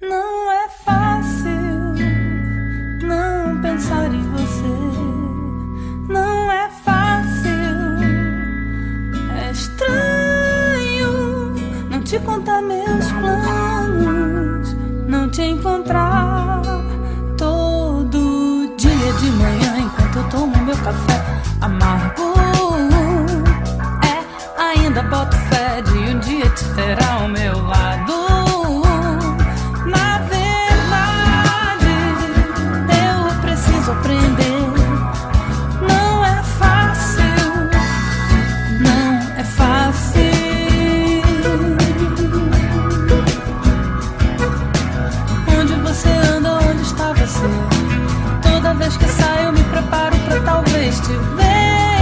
Não é fácil não pensar em você. Não é fácil. É estranho não te contar meus planos. Não te encontrar todo dia de manhã vez que saio, me preparo pra talvez te ver.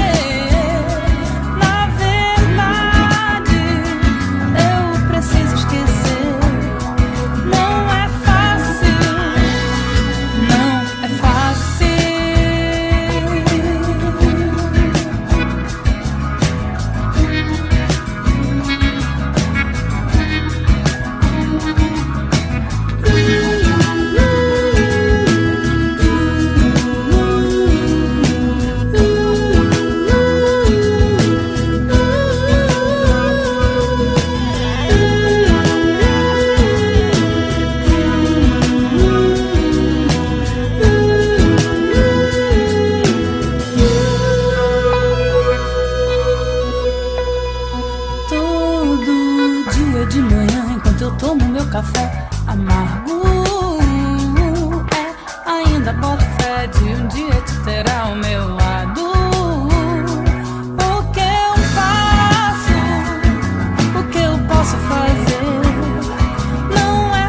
Eu tomo meu café amargo, é ainda boto fé de um dia te ter ao meu lado. O que eu faço? O que eu posso fazer? É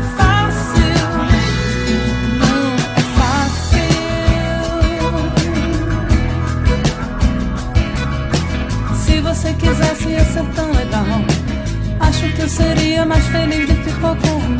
é. Se você quisesse ia ser tão legal. Acho que eu seria mais feliz do que qualquer.